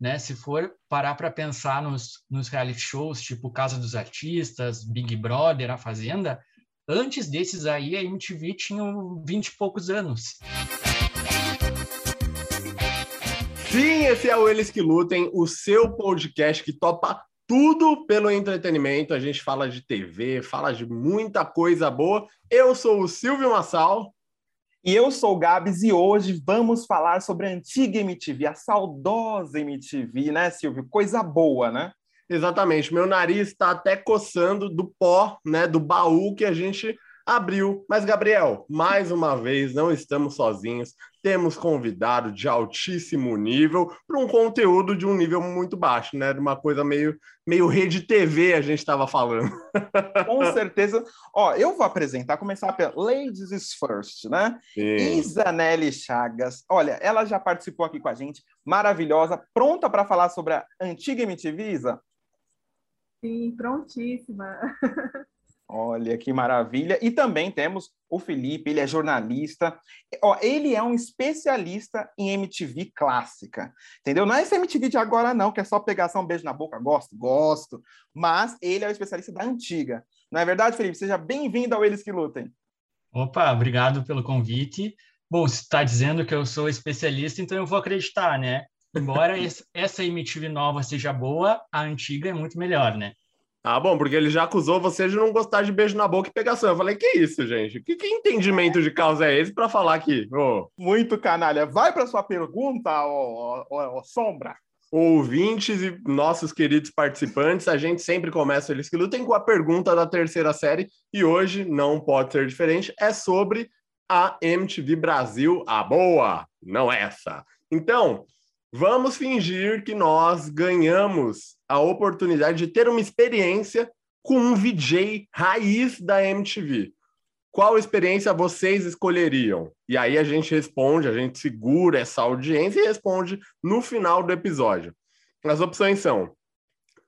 né? Se for parar para pensar nos, nos reality shows, tipo Casa dos Artistas, Big Brother, A Fazenda, antes desses aí a MTV tinha 20 e poucos anos. Sim, esse é o Eles Que Lutem, o seu podcast que topa tudo pelo entretenimento. A gente fala de TV, fala de muita coisa boa. Eu sou o Silvio Massal. E eu sou o Gabs e hoje vamos falar sobre a antiga MTV, a saudosa MTV, né, Silvio? Coisa boa, né? Exatamente. Meu nariz está até coçando do pó, né, do baú que a gente abriu. Mas, Gabriel, mais uma vez, não estamos sozinhos. Temos convidado de altíssimo nível para um conteúdo de um nível muito baixo, né? De uma coisa meio, meio rede TV a gente estava falando. Com certeza. Ó, eu vou apresentar, começar pela Ladies is First, né? Sim. Isanelli Chagas. Olha, ela já participou aqui com a gente, maravilhosa, pronta para falar sobre a antiga MTV, Isa? Sim, prontíssima. Olha que maravilha. E também temos o Felipe, ele é jornalista. Ó, ele é um especialista em MTV clássica. Entendeu? Não é esse MTV de agora, não, que é só pegação, um beijo na boca. Gosto, gosto. Mas ele é o especialista da antiga. Não é verdade, Felipe? Seja bem-vindo ao Eles que Lutem. Opa, obrigado pelo convite. Bom, você está dizendo que eu sou especialista, então eu vou acreditar, né? Embora essa MTV nova seja boa, a antiga é muito melhor, né? Ah, bom, porque ele já acusou você de não gostar de beijo na boca e pegação. Eu falei, que isso, gente? Que, que entendimento de causa é esse para falar aqui? Oh. Muito canalha. Vai para sua pergunta, ó, ó, ó, Sombra. Ouvintes e nossos queridos participantes, a gente sempre começa Eles que Lutem com a pergunta da terceira série e hoje não pode ser diferente, é sobre a MTV Brasil, a boa, não essa. Então, Vamos fingir que nós ganhamos a oportunidade de ter uma experiência com um VJ raiz da MTV. Qual experiência vocês escolheriam? E aí a gente responde, a gente segura essa audiência e responde no final do episódio. As opções são: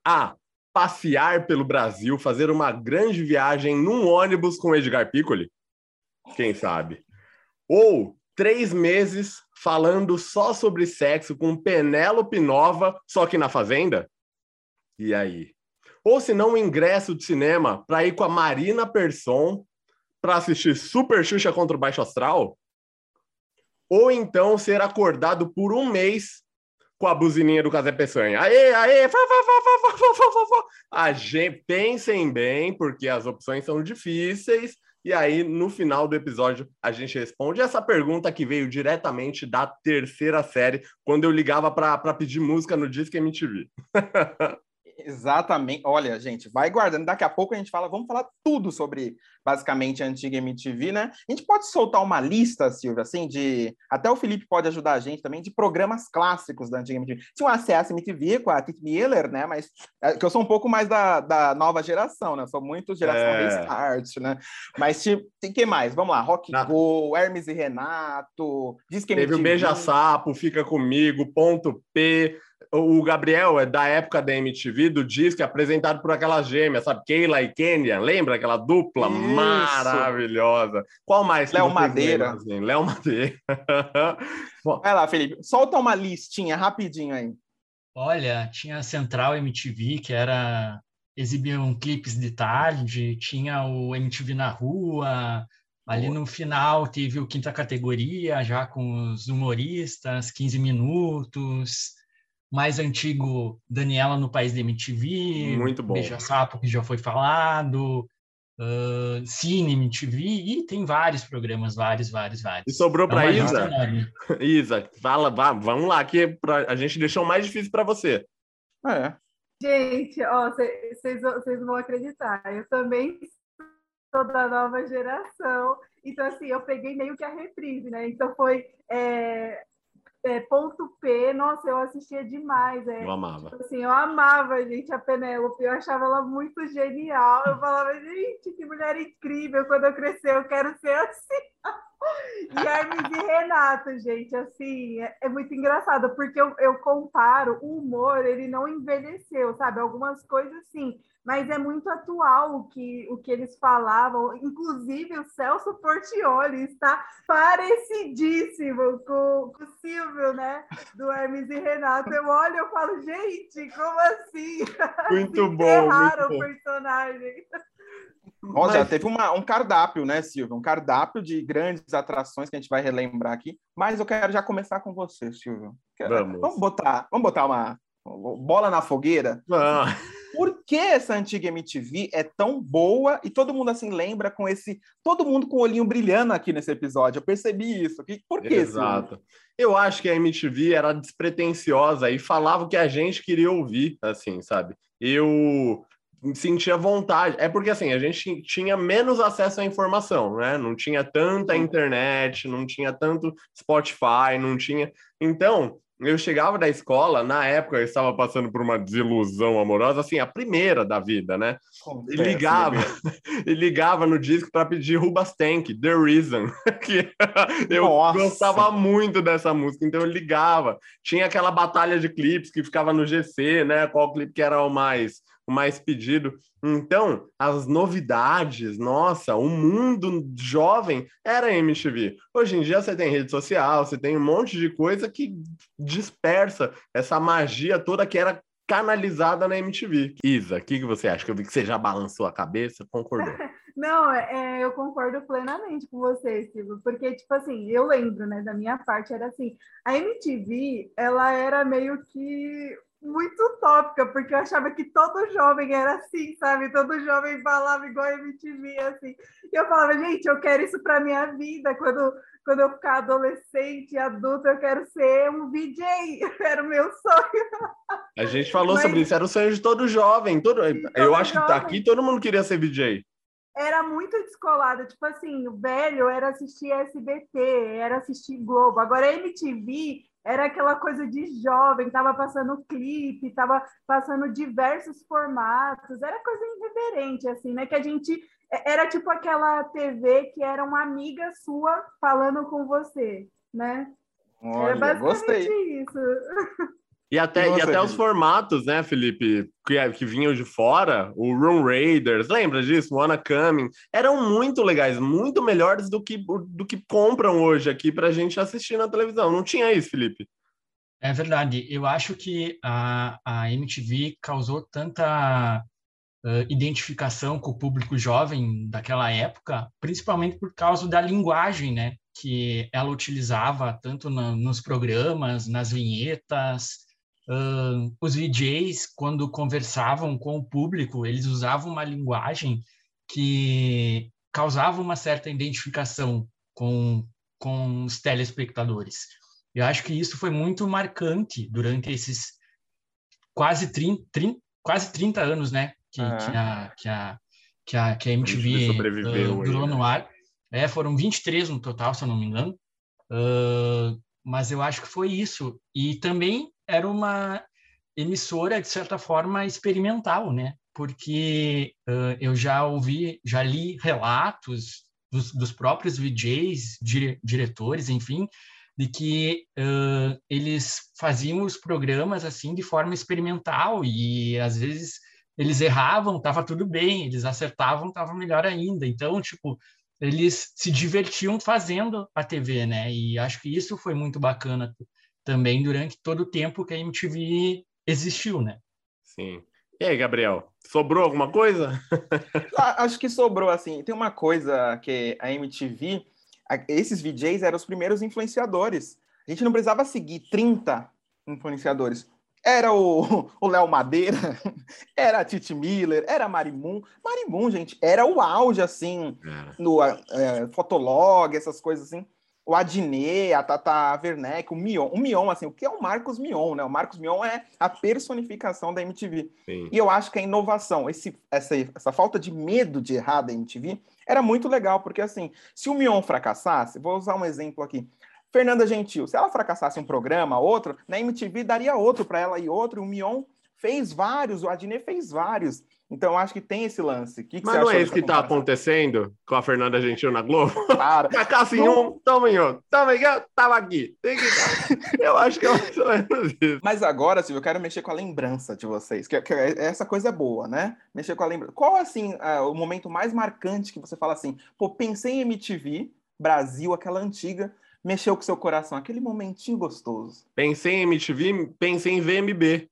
A. Passear pelo Brasil, fazer uma grande viagem num ônibus com Edgar Piccoli. Quem sabe? Ou três meses falando só sobre sexo com Penélope Nova, só que na Fazenda? E aí? Ou se não, um ingresso de cinema para ir com a Marina Persson para assistir Super Xuxa contra o Baixo Astral? Ou então ser acordado por um mês com a buzininha do Casé Peçanha. Aê, aê, fá, fá, fá, fá, fá, fá, fá. A gente, pensem bem, porque as opções são difíceis e aí, no final do episódio, a gente responde essa pergunta que veio diretamente da terceira série, quando eu ligava para pedir música no Disque MTV. Exatamente. Olha, gente, vai guardando. Daqui a pouco a gente fala, vamos falar tudo sobre basicamente a antiga MTV, né? A gente pode soltar uma lista, Silvia, assim, de. Até o Felipe pode ajudar a gente também, de programas clássicos da antiga MTV. Tinha o ACS MTV com a Kit Miller, né? Mas é, que eu sou um pouco mais da, da nova geração, né? Sou muito geração é. Restart, né? Mas tem que mais? Vamos lá, Rock Na... Go, Hermes e Renato, Diz que Teve o Beija Sapo, Fica Comigo, Ponto P o Gabriel é da época da MTV, do disco, apresentado por aquelas gêmeas, sabe? Keila e Kenya, lembra aquela dupla Isso. Maravilhosa? Qual mais? Léo Madeira. Assim? Léo Madeira. Vai lá, Felipe, solta uma listinha rapidinho aí. Olha, tinha a Central MTV, que era exibiam clipes de tarde, tinha o MTV na rua, Ali no final teve o quinta categoria, já com os humoristas, 15 minutos mais antigo, Daniela no País da MTV, muito bom. Beija Sapo, que já foi falado, uh, Cine MTV, e tem vários programas, vários, vários, vários. E sobrou para é Isa? Isa, fala, vá, vamos lá, que pra, a gente deixou mais difícil para você. É. Gente, ó, vocês vão acreditar, eu também sou da nova geração, então assim, eu peguei meio que a reprise, né? Então foi é, é, ponto P, nossa, eu assistia demais. É, eu amava. Tipo assim, eu amava, gente, a Penélope, eu achava ela muito genial. Eu falava, gente, que mulher incrível, quando eu crescer eu quero ser assim. E Hermes e Renato, gente, assim, é, é muito engraçado, porque eu, eu, comparo o humor, ele não envelheceu, sabe? Algumas coisas sim, mas é muito atual o que, o que eles falavam. Inclusive, o Celso Portioli está parecidíssimo com, com o Silvio, né? Do Hermes e Renato. Eu olho e falo, gente, como assim? Muito bom. Erraram o personagem. Mas... já teve uma, um cardápio, né, Silvio? Um cardápio de grandes atrações que a gente vai relembrar aqui. Mas eu quero já começar com você, Silvio. Vamos, vamos botar, vamos botar uma bola na fogueira. Ah. Por que essa antiga MTV é tão boa e todo mundo assim lembra com esse, todo mundo com o olhinho brilhando aqui nesse episódio? Eu percebi isso. Por que? Exato. Silvio? Eu acho que a MTV era despretensiosa e falava o que a gente queria ouvir, assim, sabe? Eu sentia vontade. É porque assim, a gente tinha menos acesso à informação, né? Não tinha tanta internet, não tinha tanto Spotify, não tinha. Então, eu chegava da escola, na época eu estava passando por uma desilusão amorosa, assim, a primeira da vida, né? E ligava, e ligava no disco para pedir Rubastank, The Reason, que eu Nossa. gostava muito dessa música, então eu ligava. Tinha aquela batalha de clipes que ficava no GC, né? Qual clipe que era o mais mais pedido. Então, as novidades, nossa, o mundo jovem era MTV. Hoje em dia você tem rede social, você tem um monte de coisa que dispersa essa magia toda que era canalizada na MTV. Isa, o que, que você acha? Que eu vi que você já balançou a cabeça, concordou? Não, é, é, eu concordo plenamente com você, Silvio, porque, tipo assim, eu lembro, né, da minha parte, era assim, a MTV, ela era meio que muito utópica, porque eu achava que todo jovem era assim, sabe? Todo jovem falava igual a MTV, assim. E eu falava, gente, eu quero isso para minha vida. Quando, quando eu ficar adolescente, adulta, eu quero ser um VJ. Era o meu sonho. A gente falou Mas... sobre isso, era o sonho de todo jovem. Todo... Todo eu acho jovem. que aqui todo mundo queria ser VJ era muito descolado. Tipo assim, o velho era assistir SBT, era assistir Globo. Agora, MTV era aquela coisa de jovem, estava passando clipe, estava passando diversos formatos, era coisa irreverente, assim, né? Que a gente é, era tipo aquela TV que era uma amiga sua falando com você, né? Olha, era basicamente gostei. isso. E até, Nossa, e até os formatos, né, Felipe, que, que vinham de fora, o Room Raiders, lembra disso? Wanna Coming, eram muito legais, muito melhores do que, do que compram hoje aqui para a gente assistir na televisão. Não tinha isso, Felipe? É verdade. Eu acho que a, a MTV causou tanta uh, identificação com o público jovem daquela época, principalmente por causa da linguagem, né? Que ela utilizava tanto na, nos programas, nas vinhetas, Uh, os VJs, quando conversavam com o público, eles usavam uma linguagem que causava uma certa identificação com, com os telespectadores. Eu acho que isso foi muito marcante durante esses quase 30, 30 quase 30 anos, né? Que, que, a, que, a, que, a, que a MTV uh, durou no ar. É, foram 23 no total, se eu não me engano. Uh, mas eu acho que foi isso. E também era uma emissora, de certa forma, experimental, né? Porque uh, eu já ouvi, já li relatos dos, dos próprios VJs, dire, diretores, enfim, de que uh, eles faziam os programas assim de forma experimental e às vezes eles erravam, tava tudo bem, eles acertavam, tava melhor ainda. Então, tipo, eles se divertiam fazendo a TV, né? E acho que isso foi muito bacana também durante todo o tempo que a MTV existiu, né? Sim. E aí, Gabriel, sobrou alguma coisa? Acho que sobrou, assim. Tem uma coisa que a MTV, esses VJs eram os primeiros influenciadores. A gente não precisava seguir 30 influenciadores. Era o Léo Madeira, era a Titi Miller, era a Marimun. Marimun, gente, era o auge, assim, no é, Fotolog, essas coisas assim o Adnet, a Tata Werneck, o Mion. O Mion, assim, o que é o Marcos Mion, né? O Marcos Mion é a personificação da MTV. Sim. E eu acho que a inovação, esse, essa, essa falta de medo de errar da MTV, era muito legal, porque assim, se o Mion fracassasse, vou usar um exemplo aqui. Fernanda Gentil, se ela fracassasse um programa, outro, na MTV daria outro para ela e outro, e o Mion fez vários, o Adnet fez vários. Então, acho que tem esse lance. Que que Mas não é isso que está acontecendo com a Fernanda Gentil na Globo? Para. Cacaça em um, toma em outro. Toma em outro, tava aqui. Tem que... eu acho que é mais ou menos isso. Mas agora, Silvio, eu quero mexer com a lembrança de vocês. Que, que essa coisa é boa, né? Mexer com a lembrança. Qual, assim, é, o momento mais marcante que você fala assim, pô, pensei em MTV, Brasil, aquela antiga, mexeu com seu coração, aquele momentinho gostoso. Pensei em MTV, pensei em VMB.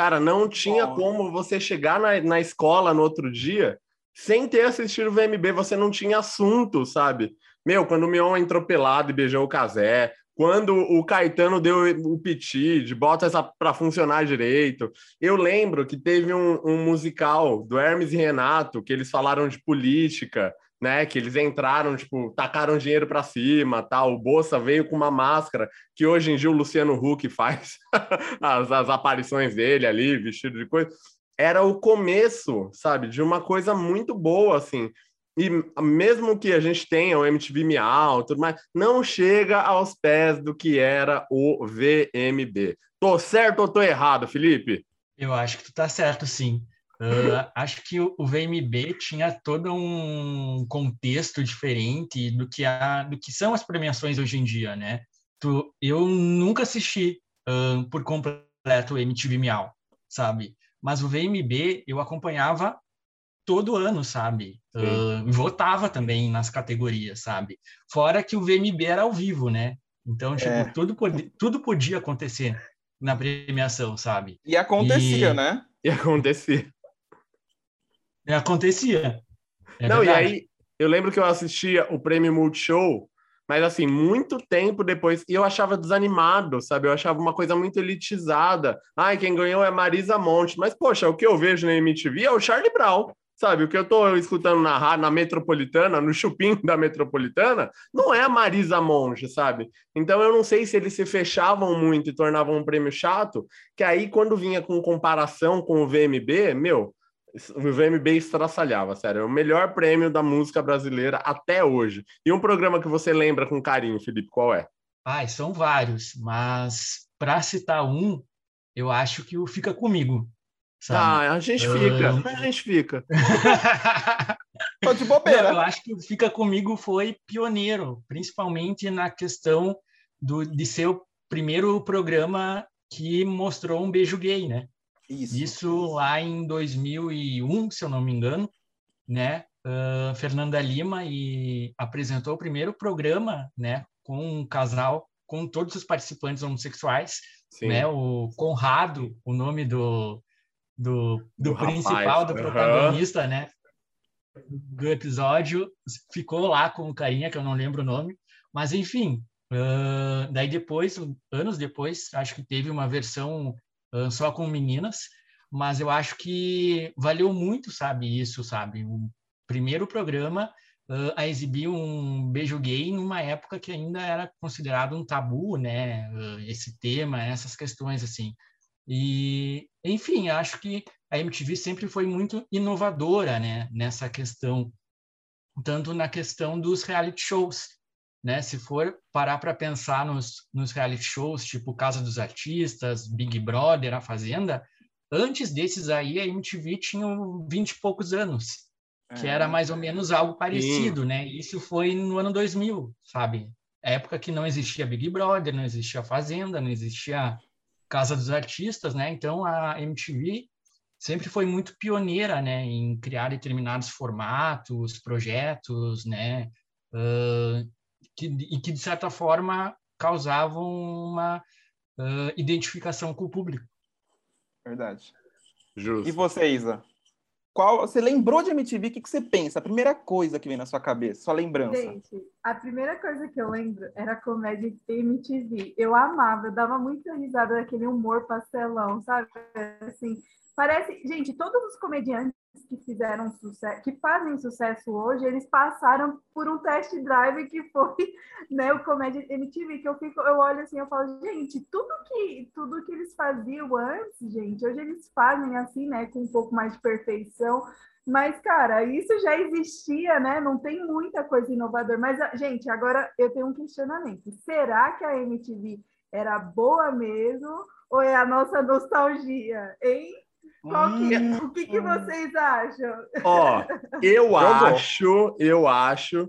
Cara, não tinha oh. como você chegar na, na escola no outro dia sem ter assistido o VMB, você não tinha assunto, sabe? Meu, quando o Mion entrou pelado e beijou o Casé, quando o Caetano deu o piti de bota essa para funcionar direito. Eu lembro que teve um, um, musical do Hermes e Renato que eles falaram de política né? Que eles entraram, tipo, tacaram dinheiro para cima, tal. O Bolsa veio com uma máscara que hoje em dia o Luciano Huck faz as, as aparições dele ali, vestido de coisa. Era o começo, sabe, de uma coisa muito boa, assim. E mesmo que a gente tenha o MTV Miau, tudo mais, não chega aos pés do que era o VMB. Tô certo ou tô errado, Felipe? Eu acho que tu tá certo, sim. Uh, acho que o, VMB tinha todo um contexto diferente do que, a, do que são as premiações hoje em dia, né? Tu, eu nunca assisti uh, por completo o MTV Miau, sabe? Mas o VMB eu acompanhava todo ano, sabe? Uh, votava também nas categorias, sabe? Fora que o VMB era ao vivo, né? Então, tipo, é. tudo, tudo podia acontecer na premiação, sabe? E acontecia, e... né? E acontecia. É, acontecia. É não, verdade. e aí eu lembro que eu assistia o prêmio Multishow, mas assim, muito tempo depois, e eu achava desanimado, sabe? Eu achava uma coisa muito elitizada. Ai, quem ganhou é Marisa Monte. Mas, poxa, o que eu vejo na MTV é o Charlie Brown. Sabe, o que eu tô escutando na, na Metropolitana, no chupim da Metropolitana, não é a Marisa Monte, sabe? Então eu não sei se eles se fechavam muito e tornavam um prêmio chato, que aí quando vinha com comparação com o VMB, meu, o VMB estraçalhava, sério. É o melhor prêmio da música brasileira até hoje. E um programa que você lembra com carinho, Felipe, qual é? Ai, são vários, mas para citar um, eu acho que o Fica Comigo. Sabe? Ah, a gente fica, uh... a gente fica. Tô de bobeira. eu acho que o Fica Comigo foi pioneiro, principalmente na questão do, de ser o primeiro programa que mostrou um beijo gay, né? Isso. Isso lá em 2001, se eu não me engano, né? Uh, Fernanda Lima e apresentou o primeiro programa, né? Com um casal, com todos os participantes homossexuais, Sim. né? O Conrado, o nome do, do, do, do principal, rapaz. do protagonista, uhum. né? Do episódio, ficou lá com o carinha, que eu não lembro o nome, mas enfim, uh, daí depois, anos depois, acho que teve uma versão só com meninas, mas eu acho que valeu muito, sabe, isso, sabe? O primeiro programa uh, a exibir um beijo gay numa época que ainda era considerado um tabu, né? Uh, esse tema, essas questões, assim. E, enfim, acho que a MTV sempre foi muito inovadora, né? Nessa questão, tanto na questão dos reality shows, né? Se for parar para pensar nos, nos reality shows, tipo Casa dos Artistas, Big Brother, A Fazenda, antes desses aí a MTV tinha 20 e poucos anos, que era é. mais ou menos algo parecido, Sim. né? Isso foi no ano 2000, sabe? Época que não existia Big Brother, não existia Fazenda, não existia Casa dos Artistas, né? Então a MTV sempre foi muito pioneira, né, em criar determinados formatos, projetos, né? Uh, que, e que, de certa forma, causavam uma uh, identificação com o público. Verdade. Justo. E você, Isa? Qual, você lembrou de MTV? O que, que você pensa? A primeira coisa que vem na sua cabeça, sua lembrança. Gente, a primeira coisa que eu lembro era a comédia de MTV. Eu amava, eu dava muita risada daquele humor pastelão, sabe? Assim, parece, gente, todos os comediantes que fizeram sucesso, que fazem sucesso hoje, eles passaram por um test drive que foi, né, o Comédia MTV, que eu fico, eu olho assim, eu falo, gente, tudo que tudo que eles faziam antes, gente, hoje eles fazem assim, né, com um pouco mais de perfeição, mas cara, isso já existia, né? Não tem muita coisa inovadora, mas gente, agora eu tenho um questionamento. Será que a MTV era boa mesmo ou é a nossa nostalgia, hein? Que, hum. o que, que, vocês acham? Ó, eu acho, eu acho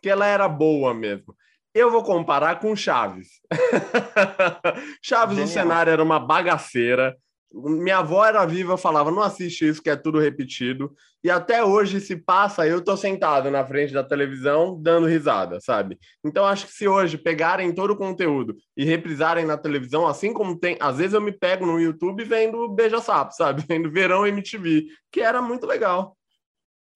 que ela era boa mesmo. Eu vou comparar com Chaves. Chaves, Genial. o cenário era uma bagaceira. Minha avó era viva, falava, não assiste isso, que é tudo repetido. E até hoje, se passa, eu tô sentado na frente da televisão dando risada, sabe? Então, acho que se hoje pegarem todo o conteúdo e reprisarem na televisão, assim como tem... Às vezes eu me pego no YouTube vendo Beija-Sapo, sabe? Vendo Verão MTV, que era muito legal.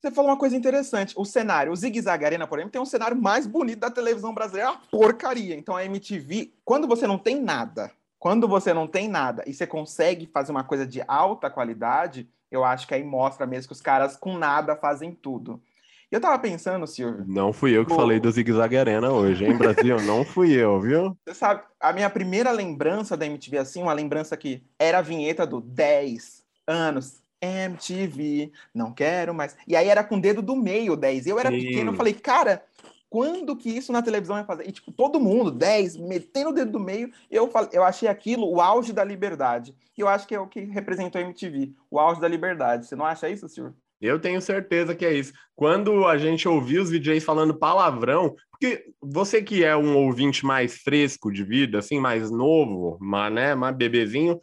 Você falou uma coisa interessante. O cenário, o Zig Zag Arena, por exemplo, tem um cenário mais bonito da televisão brasileira. É uma porcaria. Então, a MTV, quando você não tem nada quando você não tem nada e você consegue fazer uma coisa de alta qualidade, eu acho que aí mostra mesmo que os caras com nada fazem tudo. E eu tava pensando, Silvio. Não fui eu que falei do Zig Zag Arena hoje, hein, Brasil? não fui eu, viu? Você sabe, a minha primeira lembrança da MTV, assim, uma lembrança que era a vinheta do 10 anos. MTV, não quero mais. E aí era com o dedo do meio, 10. Eu era Sim. pequeno, eu falei, cara, quando que isso na televisão vai fazer? E, tipo, todo mundo, 10, metendo o dedo do meio, eu, eu achei aquilo o auge da liberdade. E eu acho que é o que representou a MTV, o auge da liberdade. Você não acha isso, senhor? Eu tenho certeza que é isso. Quando a gente ouvia os DJs falando palavrão, porque você que é um ouvinte mais fresco de vida, assim, mais novo, mas, né, mais bebezinho,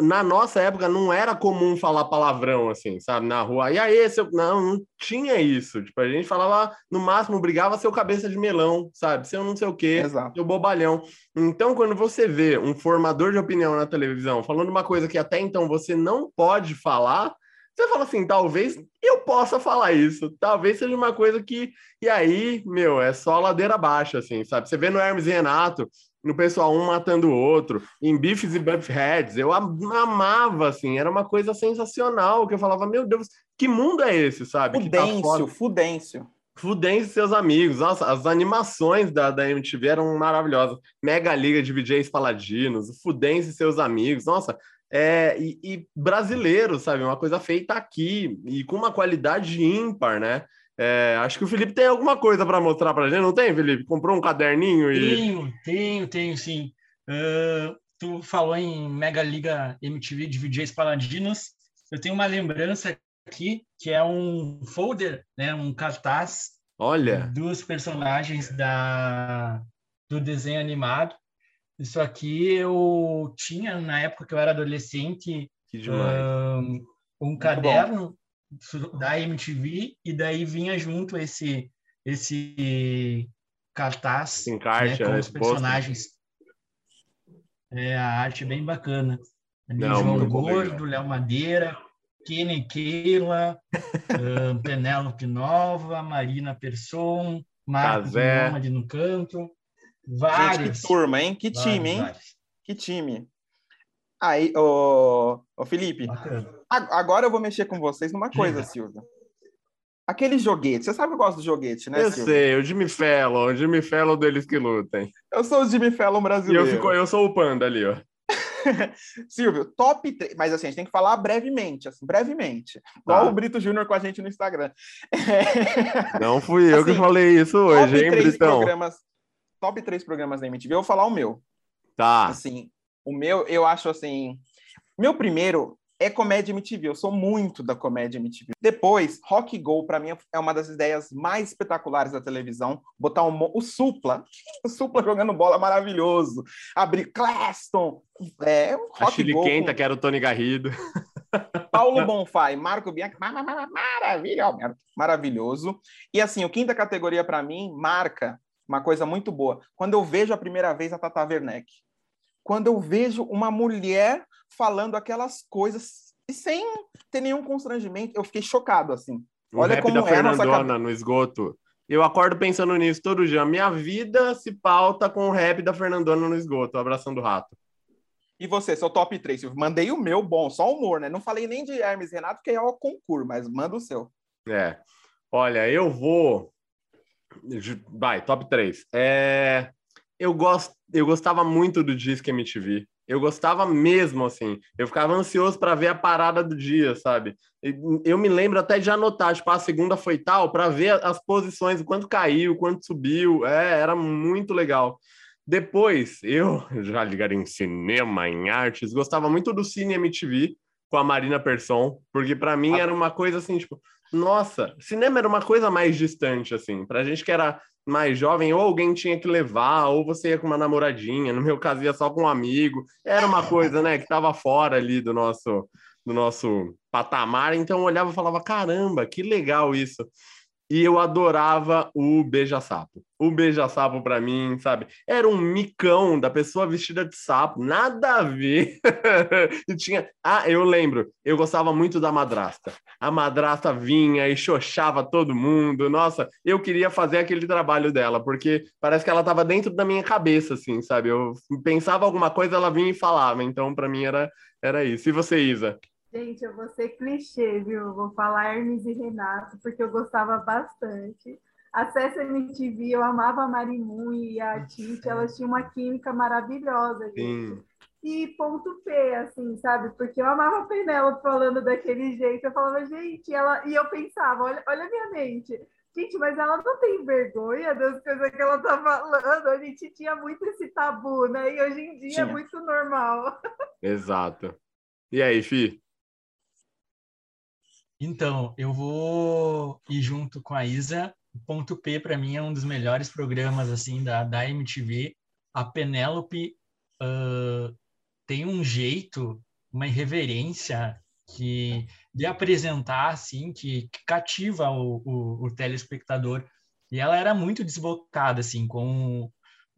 na nossa época não era comum falar palavrão assim, sabe, na rua. E aí, seu... não, não tinha isso. Tipo, a gente falava, no máximo, brigava seu cabeça de melão, sabe? Seu não sei o quê, Exato. seu bobalhão. Então, quando você vê um formador de opinião na televisão falando uma coisa que até então você não pode falar, você fala assim, talvez eu possa falar isso, talvez seja uma coisa que. E aí, meu, é só ladeira baixa, assim, sabe? Você vê no Hermes e Renato, no pessoal um matando o outro, em Beefs e Buttheads, eu amava, assim, era uma coisa sensacional, que eu falava, meu Deus, que mundo é esse, sabe? Fudêncio, tá Fudêncio. Fudêncio e seus amigos, nossa, as animações da, da MTV eram maravilhosas, Mega Liga de VJs Paladinos, Fudêncio e seus amigos, nossa, é, e, e brasileiro, sabe, uma coisa feita aqui, e com uma qualidade ímpar, né? É, acho que o Felipe tem alguma coisa para mostrar para a gente, não tem, Felipe? Comprou um caderninho e. Tenho, tenho, tenho sim. Uh, tu falou em Mega Liga MTV de VJs Paladinos. Eu tenho uma lembrança aqui que é um folder, né, um cartaz. Olha. Dos personagens da, do desenho animado. Isso aqui eu tinha na época que eu era adolescente. Que demais. Um, um caderno da MTV e daí vinha junto esse esse cartaz Encaixa, né, com os personagens. É, a arte é bem bacana. Ali Não, João Gordo, Léo Madeira, Kenny Keila, uh, Penélope Nova, Marina Persson, Marcos Nômade no canto. Vários. Gente, que turma, hein? Que vários, time, hein? Vários. Que time. Aí, ô, ô Felipe, Bacana. agora eu vou mexer com vocês numa coisa, Silvia. Aquele joguete, você sabe que eu gosto do joguete, né, Eu Silvia? sei, o Jimmy Fallon, o Jimmy Fallon deles que lutem. Eu sou o Jimmy Fallon brasileiro. E eu, fico, eu sou o Panda ali, ó. Silvio, top 3, mas assim, a gente tem que falar brevemente, assim, brevemente. Igual tá. o Brito Júnior com a gente no Instagram. Não fui eu assim, que falei isso hoje, hein, Britão? Programas, top 3 programas da MTV, eu vou falar o meu. Tá. Assim, o meu, eu acho assim. Meu primeiro é comédia MTV. Eu sou muito da comédia MTV. Depois, Rock Go, para mim, é uma das ideias mais espetaculares da televisão. Botar um, o Supla, o Supla jogando bola maravilhoso. Abrir Claston. É, Rock A Chile Go, Quenta, com... que era o Tony Garrido. Paulo Bonfai, Marco Bianchi, maravilha, maravilhoso. E assim, o quinta categoria para mim marca uma coisa muito boa. Quando eu vejo a primeira vez a Tata Werneck quando eu vejo uma mulher falando aquelas coisas e sem ter nenhum constrangimento, eu fiquei chocado, assim. O Olha como da é a nossa no esgoto. Eu acordo pensando nisso todo dia. Minha vida se pauta com o rap da Fernandona no esgoto, abraçando o rato. E você, seu top 3? Eu mandei o meu bom, só humor, né? Não falei nem de Hermes Renato, que é o concurso, mas manda o seu. É. Olha, eu vou. Vai, top 3. É eu, gosto, eu gostava muito do Disque MTV. Eu gostava mesmo, assim. Eu ficava ansioso para ver a parada do dia, sabe? Eu me lembro até de anotar, tipo, a segunda foi tal, para ver as posições, o quanto caiu, quanto subiu. É, era muito legal. Depois, eu já ligado em cinema, em artes, gostava muito do Cine MTV com a Marina Persson, porque para mim era uma coisa assim, tipo, nossa, cinema era uma coisa mais distante, assim, pra gente que era mais jovem, ou alguém tinha que levar, ou você ia com uma namoradinha, no meu caso ia só com um amigo, era uma coisa, né, que tava fora ali do nosso, do nosso patamar, então eu olhava e falava, caramba, que legal isso e eu adorava o beija-sapo. O beija-sapo para mim, sabe, era um micão da pessoa vestida de sapo, nada a ver. e tinha, ah, eu lembro, eu gostava muito da madrasta. A madrasta vinha e xoxava todo mundo. Nossa, eu queria fazer aquele trabalho dela, porque parece que ela estava dentro da minha cabeça assim, sabe? Eu pensava alguma coisa, ela vinha e falava. Então, para mim era era isso. E você, Isa? Gente, eu vou ser clichê, viu? Vou falar Hermes e Renato, porque eu gostava bastante. Acesso MTV, eu amava a Marimun e a Tite, elas tinham uma química maravilhosa, gente. Sim. E ponto P, assim, sabe? Porque eu amava a Penélope falando daquele jeito. Eu falava, gente, ela... e eu pensava, olha, olha a minha mente. Gente, mas ela não tem vergonha das coisas que ela tá falando. A gente tinha muito esse tabu, né? E hoje em dia é tinha. é muito normal. Exato. E aí, Fi? Então, eu vou ir junto com a Isa. Ponto P, para mim, é um dos melhores programas assim da, da MTV. A Penélope uh, tem um jeito, uma irreverência que de apresentar assim que, que cativa o, o, o, telespectador e ela era muito desbocada assim com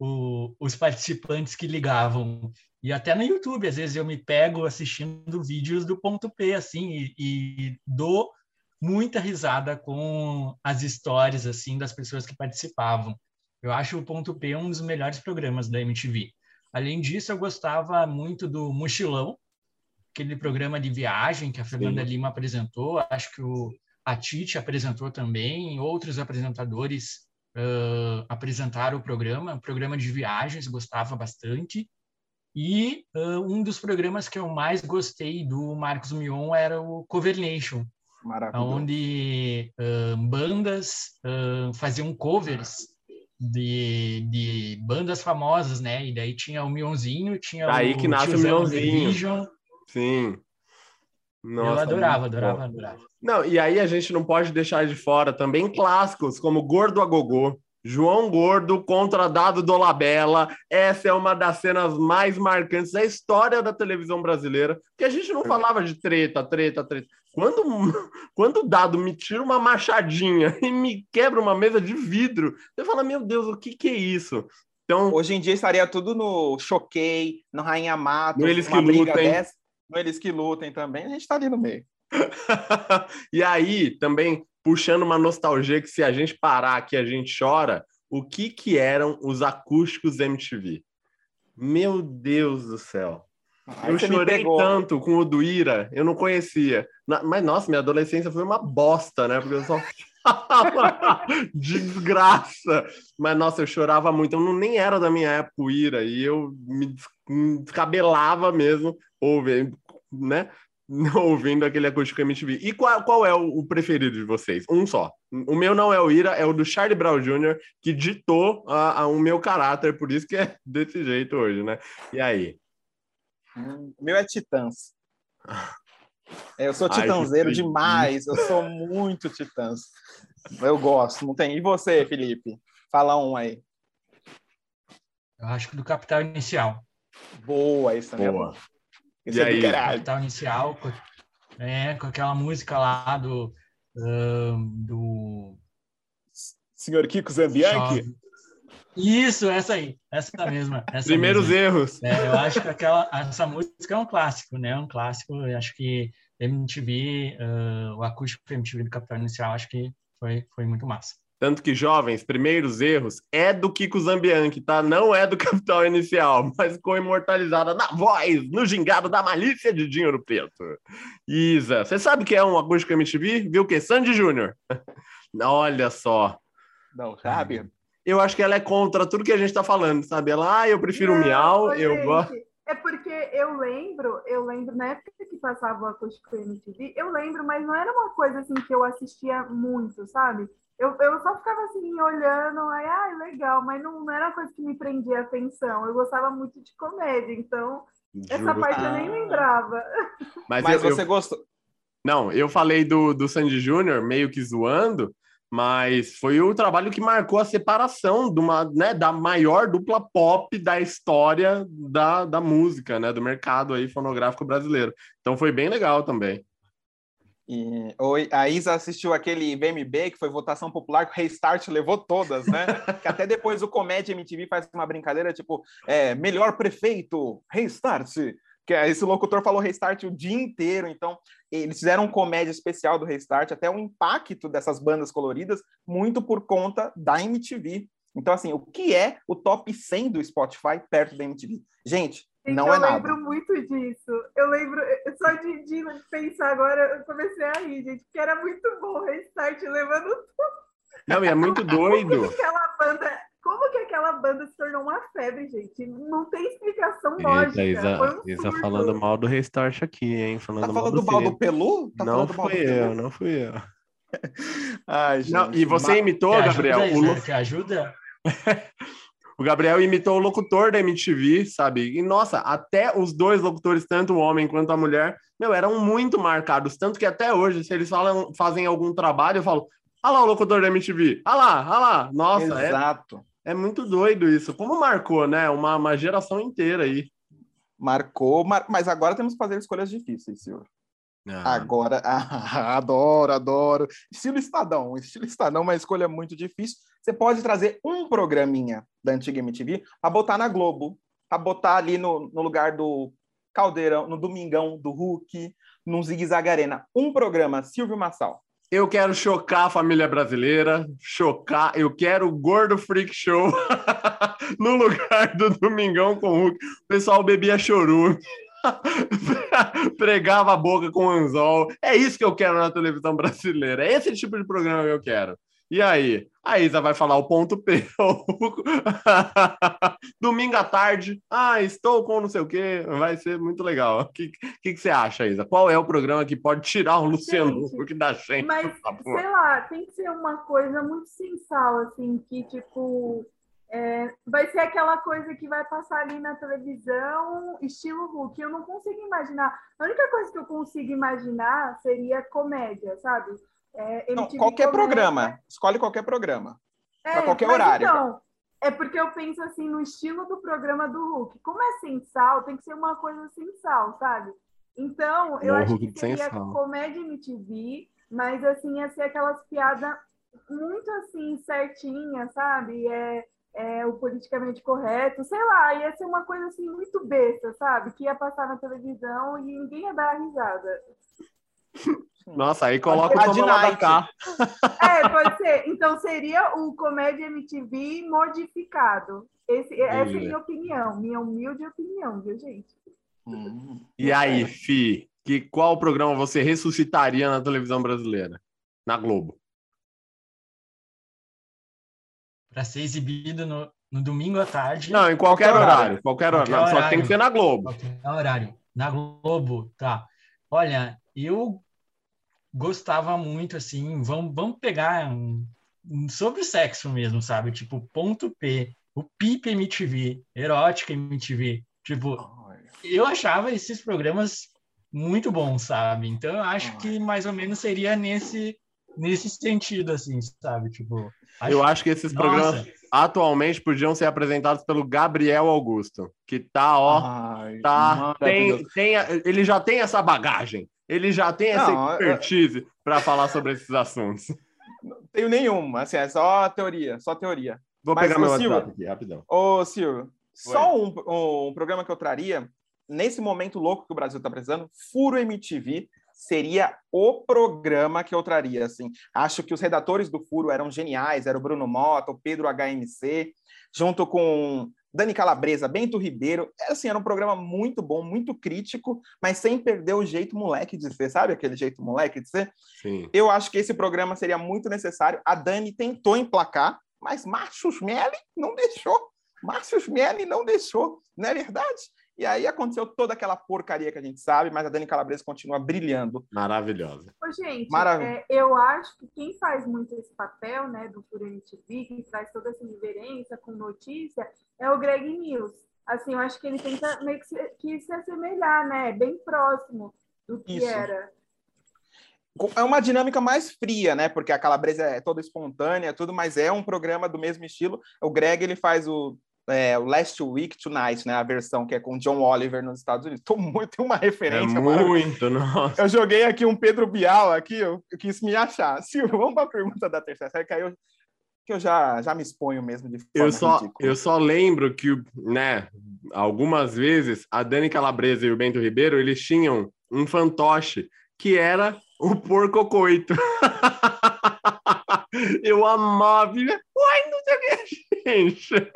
o, os participantes que ligavam e até no YouTube, às vezes eu me pego assistindo vídeos do ponto P, assim, e, e dou muita risada com as histórias, assim, das pessoas que participavam. Eu acho o ponto P um dos melhores programas da MTV. Além disso, eu gostava muito do Mochilão, aquele programa de viagem que a Fernanda Sim. Lima apresentou. Acho que o, a Tite apresentou também, outros apresentadores uh, apresentaram o programa, um programa de viagens, gostava bastante. E uh, um dos programas que eu mais gostei do Marcos Mion era o Cover Nation, onde uh, bandas uh, faziam covers de, de bandas famosas, né? E daí tinha o Mionzinho, tinha Aí o que nasce o Mionzinho. Sim. Nossa, eu adorava, adorava, adorava. Não, e aí a gente não pode deixar de fora também clássicos como Gordo a Gogô, João Gordo contra Dado Dolabella. Essa é uma das cenas mais marcantes da história da televisão brasileira, que a gente não falava de treta, treta, treta. Quando, quando o Dado me tira uma machadinha e me quebra uma mesa de vidro, você fala, meu Deus, o que, que é isso? Então, Hoje em dia estaria tudo no Choquei, no Rainha Mato, no Eles que Lutem. Dessa, Eles que Lutem também, a gente está ali no meio. e aí, também, puxando uma nostalgia que se a gente parar aqui a gente chora, o que que eram os acústicos MTV? Meu Deus do céu. eu chorei tanto com o do Ira, eu não conhecia. Mas, nossa, minha adolescência foi uma bosta, né? Porque eu só desgraça. Mas, nossa, eu chorava muito. Eu não, nem era da minha época o Ira, e eu me descabelava mesmo, ouvindo, né? ouvindo aquele acústico MTV. E qual, qual é o, o, preferido de vocês? Um só. O meu não é o Ira, é o do Charlie Brown Jr., que ditou a, a, o meu caráter, por isso que é desse jeito hoje, né? E aí? O meu é Titãs. É, eu sou titãzeiro Ai, demais, eu sou muito titãs. Eu gosto, não tem. E você, Felipe? Fala um aí. Eu acho que do Capital Inicial. Boa, isso também é Boa. é e é aí? Capital Inicial, com, é, com aquela música lá do... do... Senhor Kiko Zambianchi? Isso, essa aí, essa mesma. Essa Primeiros mesma. erros. É, eu acho que aquela, essa música é um clássico, né? Um clássico. Eu acho que MTV, uh, o acústico MTV do Capital Inicial, acho que foi, foi muito massa. Tanto que, jovens, primeiros erros é do Kiko Zambianchi, tá? Não é do Capital Inicial, mas ficou imortalizada na voz, no gingado da malícia de Dinheiro Preto. Isa, você sabe o que é um acústico MTV? Viu o quê? Sandy Júnior. Olha só. Não sabe? Eu acho que ela é contra tudo que a gente tá falando, sabe? Ela, ah, eu prefiro o miau, eu gosto. É porque eu lembro, eu lembro na época que passava o acústico MTV, eu lembro, mas não era uma coisa assim que eu assistia muito, sabe? Eu, eu só ficava assim, olhando, aí, ah, legal, mas não, não era uma coisa que me prendia a atenção. Eu gostava muito de comédia, então Juro. essa parte eu nem lembrava. Mas, mas eu, você eu... gostou? Não, eu falei do, do Sandy Júnior meio que zoando, mas foi o trabalho que marcou a separação de uma, né, da maior dupla pop da história da, da música, né, do mercado aí fonográfico brasileiro. Então foi bem legal também. A Isa assistiu aquele VMB, que foi votação popular, que o Restart levou todas, né? que até depois o Comédia MTV faz uma brincadeira, tipo, é, melhor prefeito, Restart. Que esse locutor falou Restart o dia inteiro, então eles fizeram um comédia especial do Restart, até o impacto dessas bandas coloridas, muito por conta da MTV. Então, assim, o que é o top 100 do Spotify perto da MTV? Gente, Gente, não é nada. Eu lembro muito disso. Eu lembro, só de, de, pensar agora, eu comecei a rir, gente, porque era muito bom o restart levando tudo. Não, e é muito doido. Como que aquela banda, como que aquela banda se tornou uma febre, gente? Não tem explicação Eita, lógica. Isa, um Isa falando mal do restart aqui, hein? Falando tá falando mal do, do Pelu? Tá não fui eu, não fui eu. Ai, gente, não, e você imitou, Gabriel? Ajuda, o... Te ajuda? O Gabriel imitou o locutor da MTV, sabe? E nossa, até os dois locutores, tanto o homem quanto a mulher, meu, eram muito marcados. Tanto que até hoje, se eles falam, fazem algum trabalho, eu falo: ah lá o locutor da MTV, ah lá, ah lá. Nossa, é Exato. É, é muito doido isso. Como marcou, né? Uma, uma geração inteira aí. Marcou, mar... mas agora temos que fazer escolhas difíceis, senhor. Ah. Agora, ah, adoro, adoro. Estilo Estadão. Estilo Estadão uma escolha muito difícil. Você pode trazer um programinha da antiga MTV para botar na Globo, para botar ali no, no lugar do Caldeirão, no Domingão do Hulk, no Zig Zag Arena. Um programa, Silvio Massal. Eu quero chocar a família brasileira, chocar. Eu quero o Gordo Freak Show no lugar do Domingão com o Hulk. O pessoal bebia chorume. Pregava a boca com anzol. É isso que eu quero na televisão brasileira. É esse tipo de programa que eu quero. E aí? A Isa vai falar o ponto P. Domingo à tarde. Ah, estou com não sei o quê. Vai ser muito legal. O que, que, que, você acha, Isa? Qual é o programa que pode tirar o Luciano Huck da gente? Mas, sei lá, tem que ser uma coisa muito sensal, assim, que, tipo é, vai ser aquela coisa que vai passar ali na televisão, estilo Hulk. Eu não consigo imaginar. A única coisa que eu consigo imaginar seria comédia, sabe? É, não, qualquer comédia. programa. Escolhe qualquer programa. É, para qualquer horário. Então, é porque eu penso assim no estilo do programa do Hulk. Como é sensal, tem que ser uma coisa sensal, sabe? Então, eu acho que seria comédia MTV, mas assim, ia ser aquelas piadas muito assim, certinhas, sabe? É, é, o politicamente correto, sei lá, ia ser uma coisa assim muito besta, sabe? Que ia passar na televisão e ninguém ia dar risada. Nossa, aí coloca o Toma lá da cá. É, pode ser. Então seria o Comédia MTV modificado. Esse, essa é a minha opinião, minha humilde opinião, viu, gente? Hum. E aí, Fi, que, qual programa você ressuscitaria na televisão brasileira? Na Globo? Para ser exibido no, no, domingo à tarde. Não, em qualquer, qualquer horário. horário. Qualquer, qualquer horário. Só tem que ser na Globo. Qualquer horário. Na Globo, tá. Olha, eu gostava muito, assim, vamos, vamos pegar um, um, sobre o sexo mesmo, sabe? Tipo, ponto P, o PIP MTV, Erótica MTV. Tipo, eu achava esses programas muito bons, sabe? Então eu acho que mais ou menos seria nesse nesse sentido, assim, sabe? Tipo, Acho... Eu acho que esses Nossa. programas atualmente podiam ser apresentados pelo Gabriel Augusto, que tá, ó, Ai, tá, tem, tem, ele já tem essa bagagem, ele já tem essa Não, expertise eu... para falar sobre esses assuntos. Não tenho nenhuma, assim, é só teoria, só teoria. Vou Mas, pegar meu Silvio, aqui, rapidão. Ô, Silvio, só um, um programa que eu traria, nesse momento louco que o Brasil está precisando, Furo MTV, seria o programa que eu traria. Assim. Acho que os redatores do Furo eram geniais, era o Bruno Mota, o Pedro HMC, junto com Dani Calabresa, Bento Ribeiro. Assim, era um programa muito bom, muito crítico, mas sem perder o jeito moleque de ser, sabe? Aquele jeito moleque de ser. Sim. Eu acho que esse programa seria muito necessário. A Dani tentou emplacar, mas Márcio Smelly não deixou. Márcio Smelly não deixou, não é verdade? E aí aconteceu toda aquela porcaria que a gente sabe, mas a Dani Calabresa continua brilhando. Maravilhosa. Ô, gente, Marav é, eu acho que quem faz muito esse papel, né, do Puro MTV, que traz toda essa reverência com notícia, é o Greg News. Assim, eu acho que ele tenta meio que se, que se assemelhar, né, bem próximo do que Isso. era é uma dinâmica mais fria, né? Porque a Calabresa é toda espontânea, tudo, mas é um programa do mesmo estilo. O Greg ele faz o, é, o Last Week Tonight, né? A versão que é com John Oliver nos Estados Unidos. Tô muito tem uma referência. É muito, nossa. Eu joguei aqui um Pedro Bial aqui, eu, eu quis me achar. Silvio, vamos para a pergunta da terceira série, que aí eu, que eu já, já me exponho mesmo de forma eu só, ridícula. Eu só lembro que, né, algumas vezes a Dani Calabresa e o Bento Ribeiro, eles tinham um fantoche que era o porco coito. eu amava. Uai, não sei o que, gente.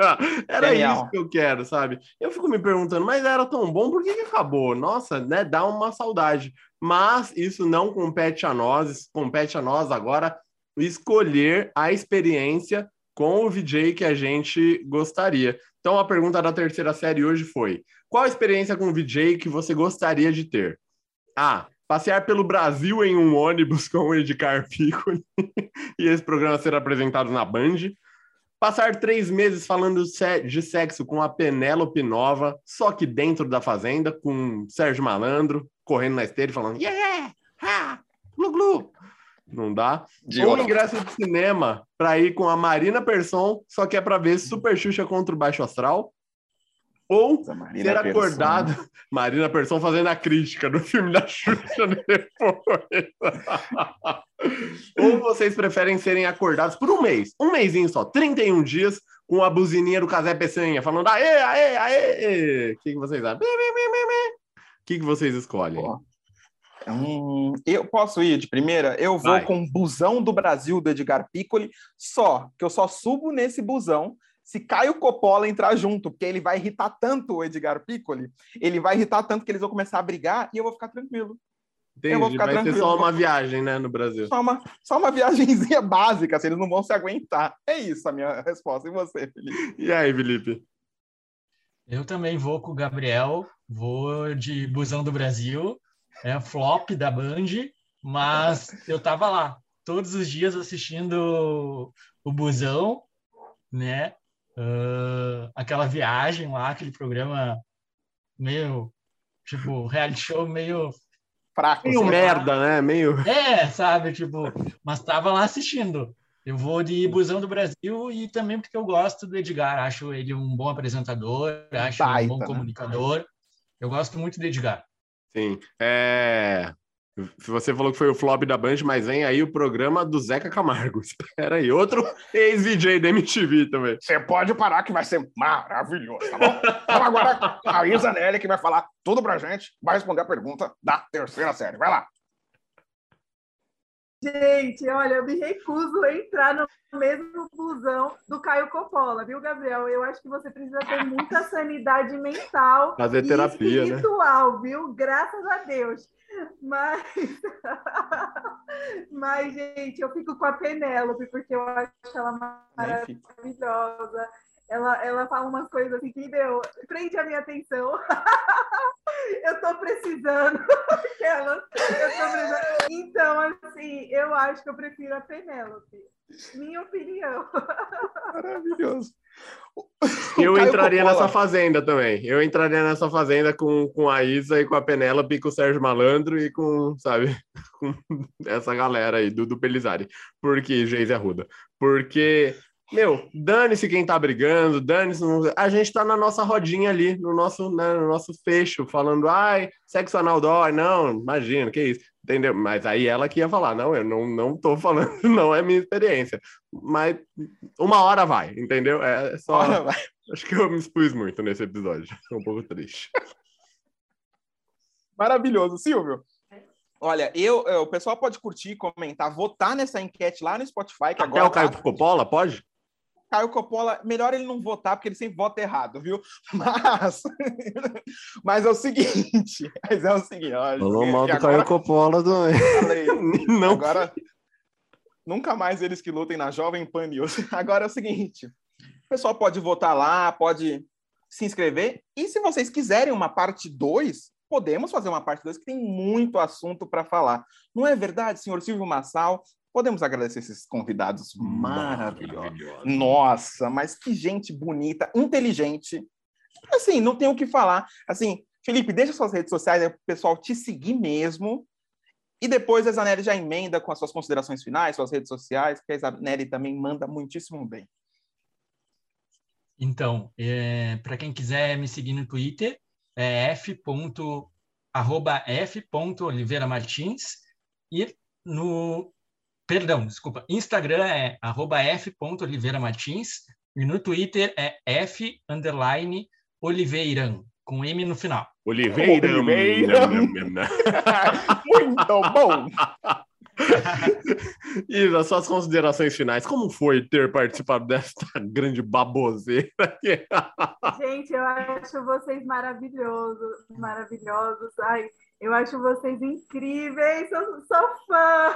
Era Genial. isso que eu quero, sabe? Eu fico me perguntando, mas era tão bom, por que, que acabou? Nossa, né? Dá uma saudade. Mas isso não compete a nós, compete a nós agora escolher a experiência com o VJ que a gente gostaria. Então a pergunta da terceira série hoje foi: qual a experiência com o VJ que você gostaria de ter? A passear pelo Brasil em um ônibus com o Edgar Piccoli e esse programa ser apresentado na Band. Passar três meses falando de sexo com a Penélope Nova, só que dentro da fazenda, com Sérgio Malandro, correndo na esteira e falando yeah, ha, glu, glu. Não dá. De Ou ingresso de cinema para ir com a Marina Persson, só que é para ver Super Xuxa contra o Baixo Astral ou ser acordado. Persson. Marina Persson fazendo a crítica do filme da Xuxa depois. ou vocês preferem serem acordados por um mês, um mêsinho só, 31 dias, com a buzininha do Casé Peçanha, falando aê, aê, aê. O que, que vocês acham? O que, que vocês escolhem? Hum, eu posso ir de primeira? Eu vou Vai. com o busão do Brasil do Edgar Piccoli, só que eu só subo nesse busão se Caio Coppola entrar junto, porque ele vai irritar tanto o Edgar Piccoli, ele vai irritar tanto que eles vão começar a brigar e eu vou ficar tranquilo. Entendi, eu vou ficar vai tranquilo. ser só uma viagem, né, no Brasil. Só uma, só uma viagemzinha básica, assim, eles não vão se aguentar. É isso a minha resposta. E você, Felipe? E aí, Felipe? Eu também vou com o Gabriel, vou de Busão do Brasil, é flop da Band, mas eu tava lá todos os dias assistindo o Busão, né? Uh, aquela viagem lá, aquele programa meio, tipo, reality show meio... Fraco. Meio merda, né? Meio... É, sabe? Tipo, mas tava lá assistindo. Eu vou de Busão do Brasil e também porque eu gosto do Edgar. Acho ele um bom apresentador, acho Baita, ele um bom né? comunicador. Eu gosto muito do Edgar. Sim. É... Você falou que foi o flop da Band, mas vem aí o programa do Zeca Camargo. Espera aí, outro ex-VJ da MTV também. Você pode parar que vai ser maravilhoso, tá bom? então agora a Isa Nelly que vai falar tudo pra gente, vai responder a pergunta da terceira série. Vai lá. Gente, olha, eu me recuso a entrar no mesmo busão do Caio Coppola, viu, Gabriel? Eu acho que você precisa ter muita sanidade mental Fazer terapia, e espiritual, né? viu? Graças a Deus. Mas, mas, gente, eu fico com a Penélope, porque eu acho ela maravilhosa. Ela, ela fala umas coisas assim que, meu, prende a minha atenção. eu tô precisando. Aquelas, eu tô precisando. Então, assim, eu acho que eu prefiro a Penélope. Minha opinião. Maravilhoso. Eu entraria nessa fazenda também. Eu entraria nessa fazenda com, com a Isa e com a Penélope, com o Sérgio Malandro e com, sabe, com essa galera aí do, do Pelizari. Porque, Geise Arruda. Porque meu, dane-se quem tá brigando, dane-se. A gente tá na nossa rodinha ali, no nosso, né, no nosso fecho, falando, ai, sexo anal dói. Não, imagina, que isso. Entendeu? Mas aí ela que ia falar, não, eu não, não tô falando, não é minha experiência. Mas uma hora vai, entendeu? É só. Acho que eu me expus muito nesse episódio. Tô um pouco triste. Maravilhoso, Silvio. Olha, eu, eu, o pessoal pode curtir, comentar, votar nessa enquete lá no Spotify. Que Até agora o Caio tá... Coppola, pode? Caio Coppola, melhor ele não votar, porque ele sempre vota errado, viu? Mas, mas é o seguinte, mas é o seguinte. Olha, Falou mal do agora... Caio Coppola. Falei, não. Agora, nunca mais eles que lutem na Jovem Pan News. Agora é o seguinte, o pessoal pode votar lá, pode se inscrever. E se vocês quiserem uma parte 2, podemos fazer uma parte 2 que tem muito assunto para falar. Não é verdade, senhor Silvio Massal? Podemos agradecer esses convidados maravilhosos. Maravilhoso. Nossa, mas que gente bonita, inteligente. Assim, não tem o que falar. Assim, Felipe, deixa suas redes sociais aí para o pessoal te seguir mesmo. E depois a Zanelli já emenda com as suas considerações finais, suas redes sociais, que a Zanelli também manda muitíssimo bem. Então, é, para quem quiser me seguir no Twitter, é f. arroba f.oliveiramartins e no perdão, desculpa, Instagram é arroba f.oliveiramartins e no Twitter é f underline oliveiran, com M no final. Oliveira. Oliveira. Muito bom. e nas suas considerações finais, como foi ter participado desta grande baboseira aqui? Gente, eu acho vocês maravilhosos, maravilhosos. Ai, eu acho vocês incríveis, sou, sou fã.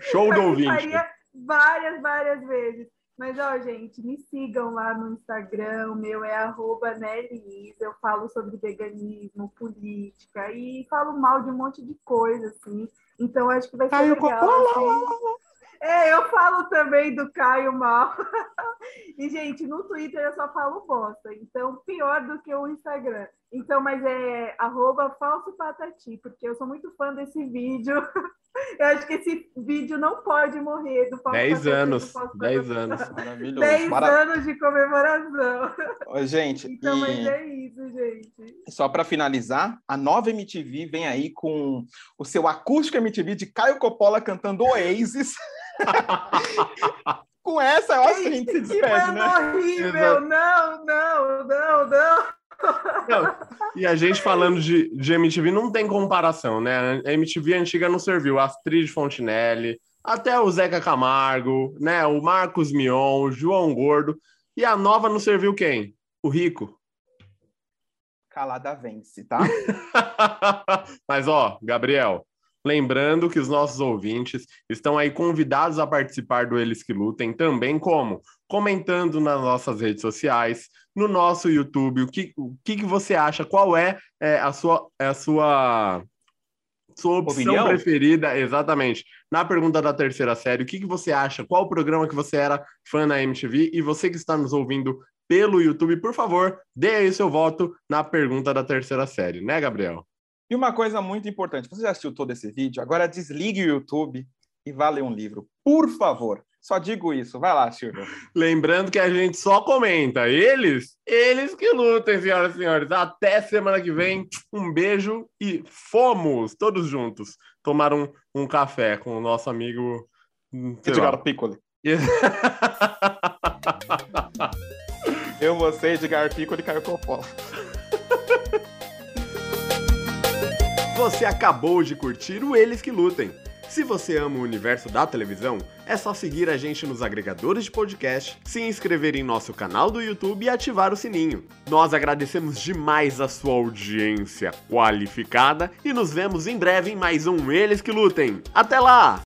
Show do ouvinte. Faria várias, várias vezes. Mas, ó, gente, me sigam lá no Instagram, o meu é arroba Nelis, eu falo sobre veganismo, política e falo mal de um monte de coisa, assim. Então, acho que vai ser Caio legal. Assim. É, eu falo também do Caio Mal. e, gente, no Twitter eu só falo bosta. Então, pior do que o Instagram. Então, mas é arroba falso patati, porque eu sou muito fã desse vídeo. Eu acho que esse vídeo não pode morrer do Falso 10 anos. 10 anos. Maravilhoso. 10 Mara... anos de comemoração. Ô, gente, então, e... mas é isso, gente. Só para finalizar, a nova MTV vem aí com o seu acústico MTV de Caio Coppola cantando Oasis. com essa, eu acho que a gente se despede, que né? horrível! Não, não, não, não. Não, e a gente falando de, de MTV não tem comparação, né? A MTV antiga não serviu. Astrid Fontinelli, até o Zeca Camargo, né? O Marcos Mion, o João Gordo. E a nova não serviu quem? O Rico. Calada vence, tá? Mas, ó, Gabriel, Lembrando que os nossos ouvintes estão aí convidados a participar do Eles que Lutem também como comentando nas nossas redes sociais, no nosso YouTube, o que, o que, que você acha, qual é, é a sua é a sua sua opção Opinião? preferida, exatamente. Na pergunta da terceira série, o que, que você acha? Qual o programa que você era fã na MTV? E você que está nos ouvindo pelo YouTube, por favor, dê aí seu voto na pergunta da terceira série, né, Gabriel? E uma coisa muito importante, você já assistiu todo esse vídeo, agora desligue o YouTube e vá ler um livro. Por favor, só digo isso. Vai lá, Silvio. Lembrando que a gente só comenta. Eles, eles que lutem, senhoras e senhores. Até semana que vem. Um beijo e fomos todos juntos tomar um, um café com o nosso amigo Edgar Piccoli. Eu, você, Edgar Piccoli e Caio Coppola. Você acabou de curtir o Eles que Lutem. Se você ama o universo da televisão, é só seguir a gente nos agregadores de podcast, se inscrever em nosso canal do YouTube e ativar o sininho. Nós agradecemos demais a sua audiência qualificada e nos vemos em breve em mais um Eles que Lutem. Até lá!